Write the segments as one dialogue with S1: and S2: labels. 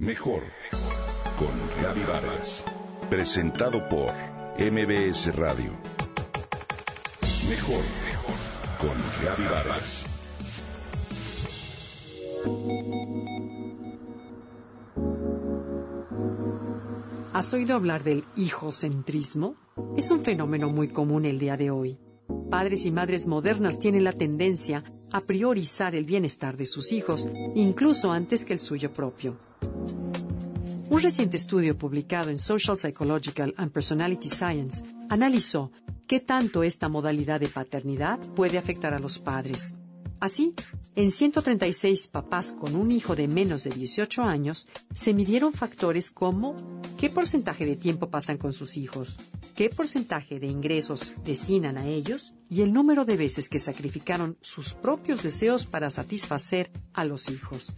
S1: Mejor con Gaby Vargas. Presentado por MBS Radio. Mejor con Gaby Vargas.
S2: ¿Has oído hablar del hijocentrismo? Es un fenómeno muy común el día de hoy. Padres y madres modernas tienen la tendencia a priorizar el bienestar de sus hijos, incluso antes que el suyo propio. Un reciente estudio publicado en Social Psychological and Personality Science analizó qué tanto esta modalidad de paternidad puede afectar a los padres. Así, en 136 papás con un hijo de menos de 18 años, se midieron factores como qué porcentaje de tiempo pasan con sus hijos, qué porcentaje de ingresos destinan a ellos y el número de veces que sacrificaron sus propios deseos para satisfacer a los hijos.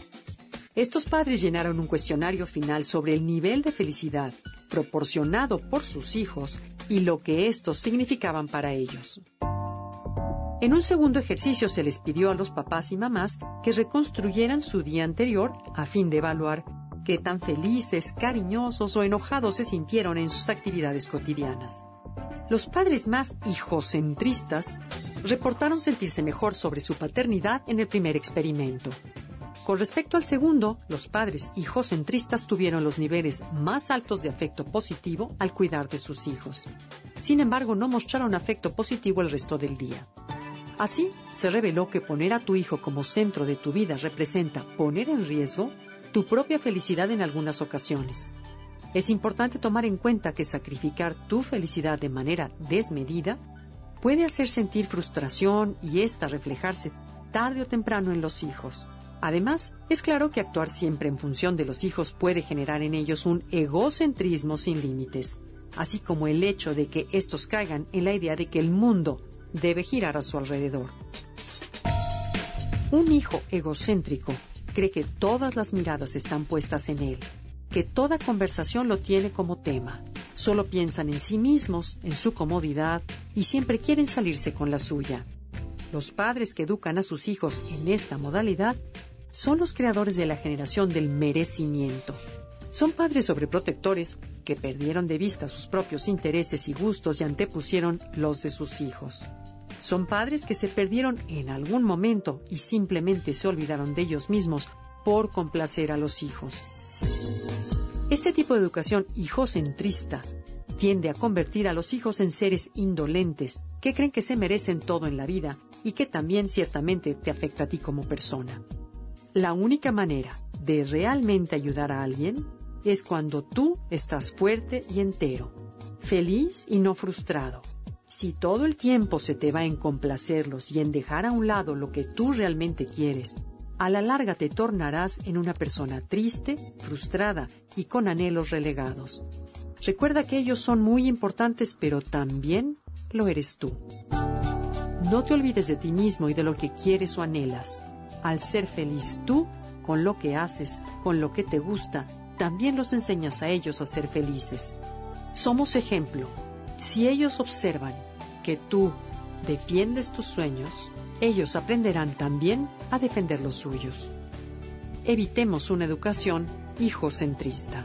S2: Estos padres llenaron un cuestionario final sobre el nivel de felicidad proporcionado por sus hijos y lo que estos significaban para ellos. En un segundo ejercicio se les pidió a los papás y mamás que reconstruyeran su día anterior a fin de evaluar qué tan felices, cariñosos o enojados se sintieron en sus actividades cotidianas. Los padres más hijocentristas reportaron sentirse mejor sobre su paternidad en el primer experimento. Con respecto al segundo, los padres hijocentristas tuvieron los niveles más altos de afecto positivo al cuidar de sus hijos. Sin embargo, no mostraron afecto positivo el resto del día. Así, se reveló que poner a tu hijo como centro de tu vida representa poner en riesgo tu propia felicidad en algunas ocasiones. Es importante tomar en cuenta que sacrificar tu felicidad de manera desmedida puede hacer sentir frustración y ésta reflejarse tarde o temprano en los hijos. Además, es claro que actuar siempre en función de los hijos puede generar en ellos un egocentrismo sin límites, así como el hecho de que estos caigan en la idea de que el mundo debe girar a su alrededor. Un hijo egocéntrico cree que todas las miradas están puestas en él, que toda conversación lo tiene como tema. Solo piensan en sí mismos, en su comodidad y siempre quieren salirse con la suya. Los padres que educan a sus hijos en esta modalidad son los creadores de la generación del merecimiento. Son padres sobreprotectores que perdieron de vista sus propios intereses y gustos y antepusieron los de sus hijos. Son padres que se perdieron en algún momento y simplemente se olvidaron de ellos mismos por complacer a los hijos. Este tipo de educación hijocentrista tiende a convertir a los hijos en seres indolentes, que creen que se merecen todo en la vida y que también ciertamente te afecta a ti como persona. La única manera de realmente ayudar a alguien es cuando tú estás fuerte y entero, feliz y no frustrado. Si todo el tiempo se te va en complacerlos y en dejar a un lado lo que tú realmente quieres, a la larga te tornarás en una persona triste, frustrada y con anhelos relegados. Recuerda que ellos son muy importantes, pero también lo eres tú. No te olvides de ti mismo y de lo que quieres o anhelas. Al ser feliz tú, con lo que haces, con lo que te gusta, también los enseñas a ellos a ser felices. Somos ejemplo. Si ellos observan que tú defiendes tus sueños, ellos aprenderán también a defender los suyos. Evitemos una educación hijocentrista.